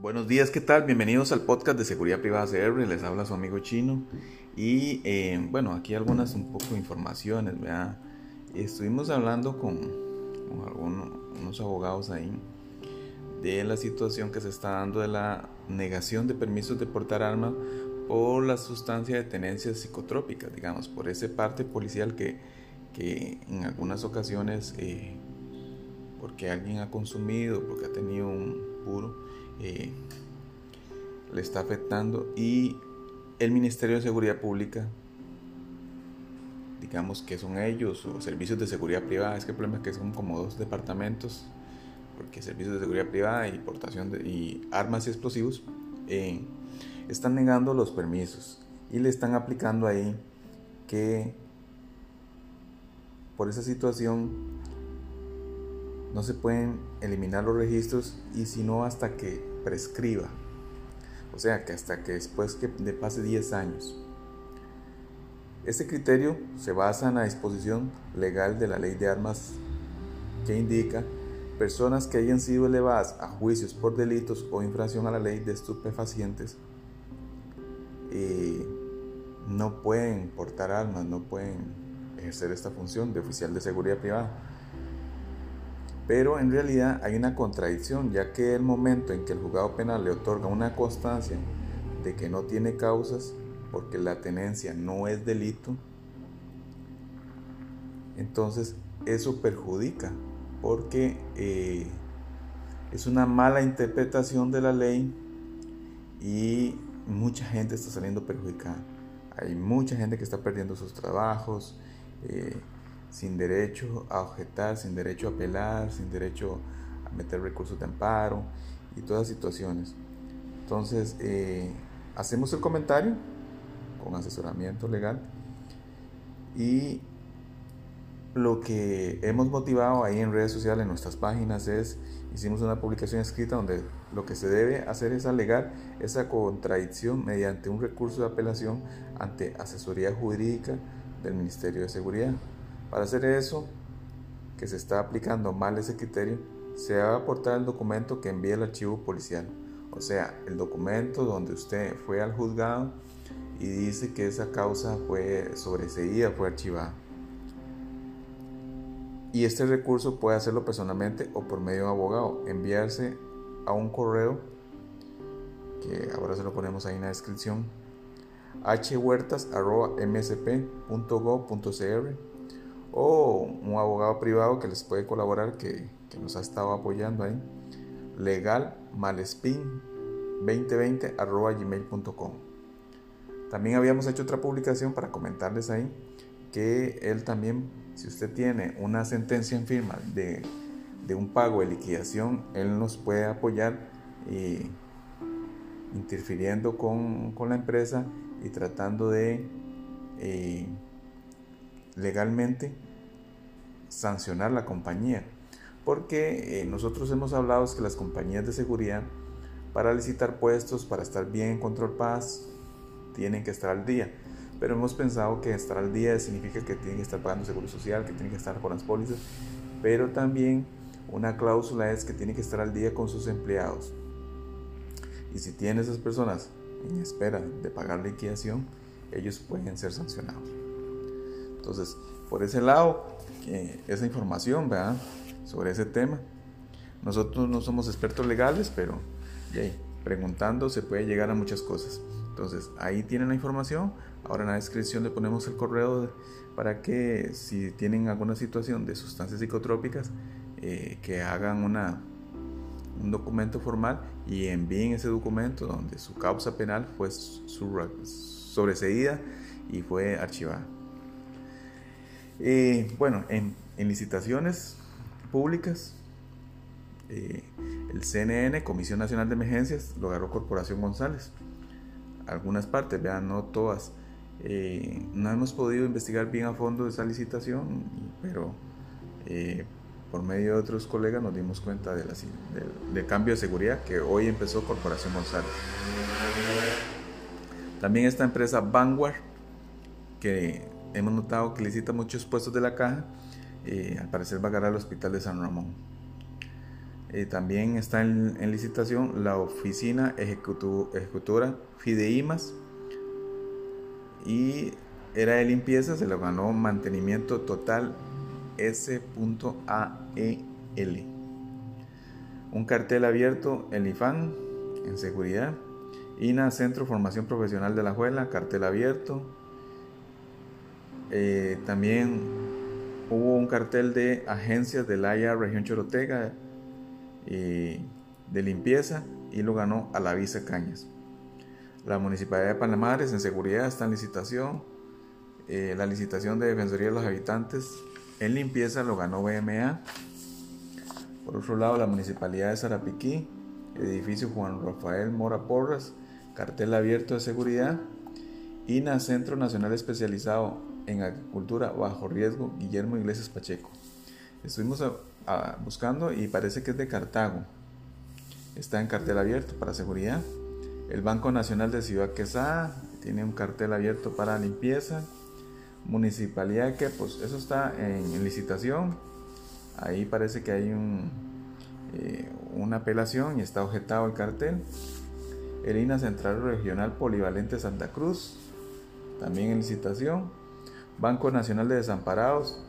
Buenos días, ¿qué tal? Bienvenidos al podcast de Seguridad Privada CR, les habla su amigo Chino. Y eh, bueno, aquí algunas un poco informaciones, ¿verdad? Estuvimos hablando con, algunos unos abogados ahí de la situación que se está dando de la negación de permisos de portar armas por la sustancia de tenencias psicotrópicas, digamos, por ese parte policial que, que en algunas ocasiones, eh, porque alguien ha consumido, porque ha tenido un puro, eh, le está afectando. Y el Ministerio de Seguridad Pública, digamos que son ellos o servicios de seguridad privada, es que el problema es que son como dos departamentos, porque servicios de seguridad privada y portación de armas y explosivos eh, están negando los permisos y le están aplicando ahí que por esa situación no se pueden eliminar los registros y si no hasta que prescriba. O sea, que hasta que después que de pase 10 años. Este criterio se basa en la disposición legal de la ley de armas que indica personas que hayan sido elevadas a juicios por delitos o infracción a la ley de estupefacientes eh, no pueden portar armas, no pueden ejercer esta función de oficial de seguridad privada. Pero en realidad hay una contradicción, ya que el momento en que el juzgado penal le otorga una constancia de que no tiene causas, porque la tenencia no es delito, entonces eso perjudica, porque eh, es una mala interpretación de la ley y mucha gente está saliendo perjudicada. Hay mucha gente que está perdiendo sus trabajos. Eh, sin derecho a objetar, sin derecho a apelar, sin derecho a meter recursos de amparo y todas situaciones. Entonces, eh, hacemos el comentario con asesoramiento legal y lo que hemos motivado ahí en redes sociales, en nuestras páginas, es, hicimos una publicación escrita donde lo que se debe hacer es alegar esa contradicción mediante un recurso de apelación ante asesoría jurídica del Ministerio de Seguridad. Para hacer eso, que se está aplicando mal ese criterio, se va a aportar el documento que envía el archivo policial. O sea, el documento donde usted fue al juzgado y dice que esa causa fue sobreseída, fue archivada. Y este recurso puede hacerlo personalmente o por medio de un abogado. Enviarse a un correo, que ahora se lo ponemos ahí en la descripción, hhuertas.msp.gov.cr o un abogado privado que les puede colaborar que, nos ha estado apoyando ahí. Legal malespin 2020 gmail.com también habíamos hecho otra publicación para comentarles ahí que él también si usted tiene una sentencia en firma de, un pago de liquidación él nos puede apoyar y interfiriendo con, la empresa y tratando de eh, legalmente sancionar la compañía. Porque eh, nosotros hemos hablado que las compañías de seguridad para licitar puestos, para estar bien en control paz, tienen que estar al día. Pero hemos pensado que estar al día significa que tienen que estar pagando seguro social, que tienen que estar con las pólizas, pero también una cláusula es que tienen que estar al día con sus empleados. Y si tienen esas personas en espera de pagar liquidación, ellos pueden ser sancionados. Entonces, por ese lado, esa información, ¿verdad? Sobre ese tema. Nosotros no somos expertos legales, pero preguntando se puede llegar a muchas cosas. Entonces, ahí tienen la información. Ahora en la descripción le ponemos el correo para que si tienen alguna situación de sustancias psicotrópicas, eh, que hagan una, un documento formal y envíen ese documento donde su causa penal fue sobreseída y fue archivada. Eh, bueno, en, licitaciones públicas, eh, el CNN, Comisión Nacional de Emergencias, lo agarró Corporación González. Algunas partes, vean, no todas. Eh, no hemos podido investigar bien a fondo esa licitación, pero por medio de otros colegas nos dimos cuenta de del cambio de seguridad que hoy empezó Corporación González. También esta empresa Vanguard, que hemos notado que licita muchos puestos de la caja, eh, al parecer va a ganar el hospital de San Ramón. Eh, también está en, licitación la oficina ejecutora Fideimas y era de limpieza, se lo ganó mantenimiento total S.AEL. Un cartel abierto el IFAN en seguridad. INA Centro Formación Profesional de la Juela, cartel abierto. Eh, también hubo un cartel de agencias del AIA Región Chorotega de limpieza y lo ganó a la Visa Cañas. La Municipalidad de Panamares en seguridad está en licitación. Eh, la licitación de Defensoría de los Habitantes en limpieza lo ganó BMA. Por otro lado, la Municipalidad de Sarapiquí, edificio Juan Rafael Mora Porras, cartel abierto de seguridad. INA, Centro Nacional Especializado en Agricultura Bajo Riesgo, Guillermo Iglesias Pacheco. Estuvimos buscando y parece que es de Cartago. Está en cartel abierto para seguridad. El Banco Nacional de Ciudad Quesada tiene un cartel abierto para limpieza. Municipalidad que pues eso está en, licitación. Ahí parece que hay eh, una apelación y está objetado el cartel. El INA Central Regional Polivalente Santa Cruz, también en licitación. Banco Nacional de Desamparados,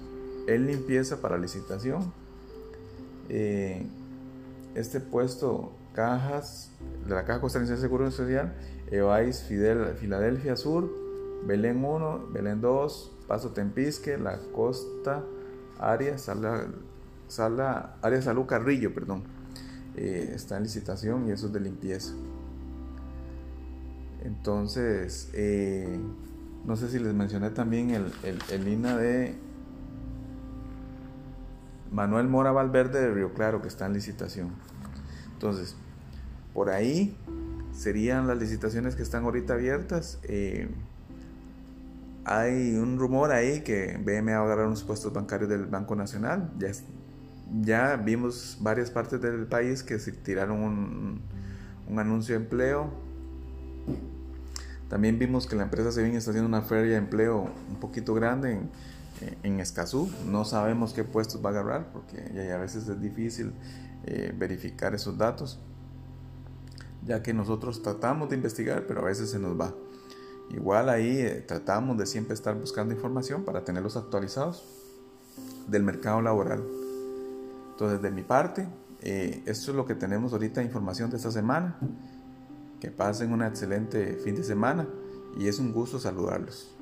en limpieza para licitación. Eh, este puesto, cajas de la Caja Costarricense de Seguro Social, EVAIS Fidel, Filadelfia Sur, Belén 1, Belén 2, Paso Tempisque, La Costa, Área, Sala, Sala, Área Salud Carrillo, perdón. Eh, está en licitación y eso es de limpieza. Entonces, eh, no sé si les mencioné también el, el, INA de Manuel Mora Valverde de Río Claro, que está en licitación. Entonces, por ahí serían las licitaciones que están ahorita abiertas. Eh, hay un rumor ahí que BM va a agarrar unos puestos bancarios del Banco Nacional. Ya, ya vimos varias partes del país que se tiraron un, un anuncio de empleo también vimos que la empresa Sevin está haciendo una feria de empleo un poquito grande en, en Escazú. No sabemos qué puestos va a agarrar porque ya a veces es difícil eh, verificar esos datos, ya que nosotros tratamos de investigar, pero a veces se nos va. Igual ahí eh, tratamos de siempre estar buscando información para tenerlos actualizados del mercado laboral. Entonces, de mi parte, eh, esto es lo que tenemos ahorita, información de esta semana. Que pasen un excelente fin de semana y es un gusto saludarlos.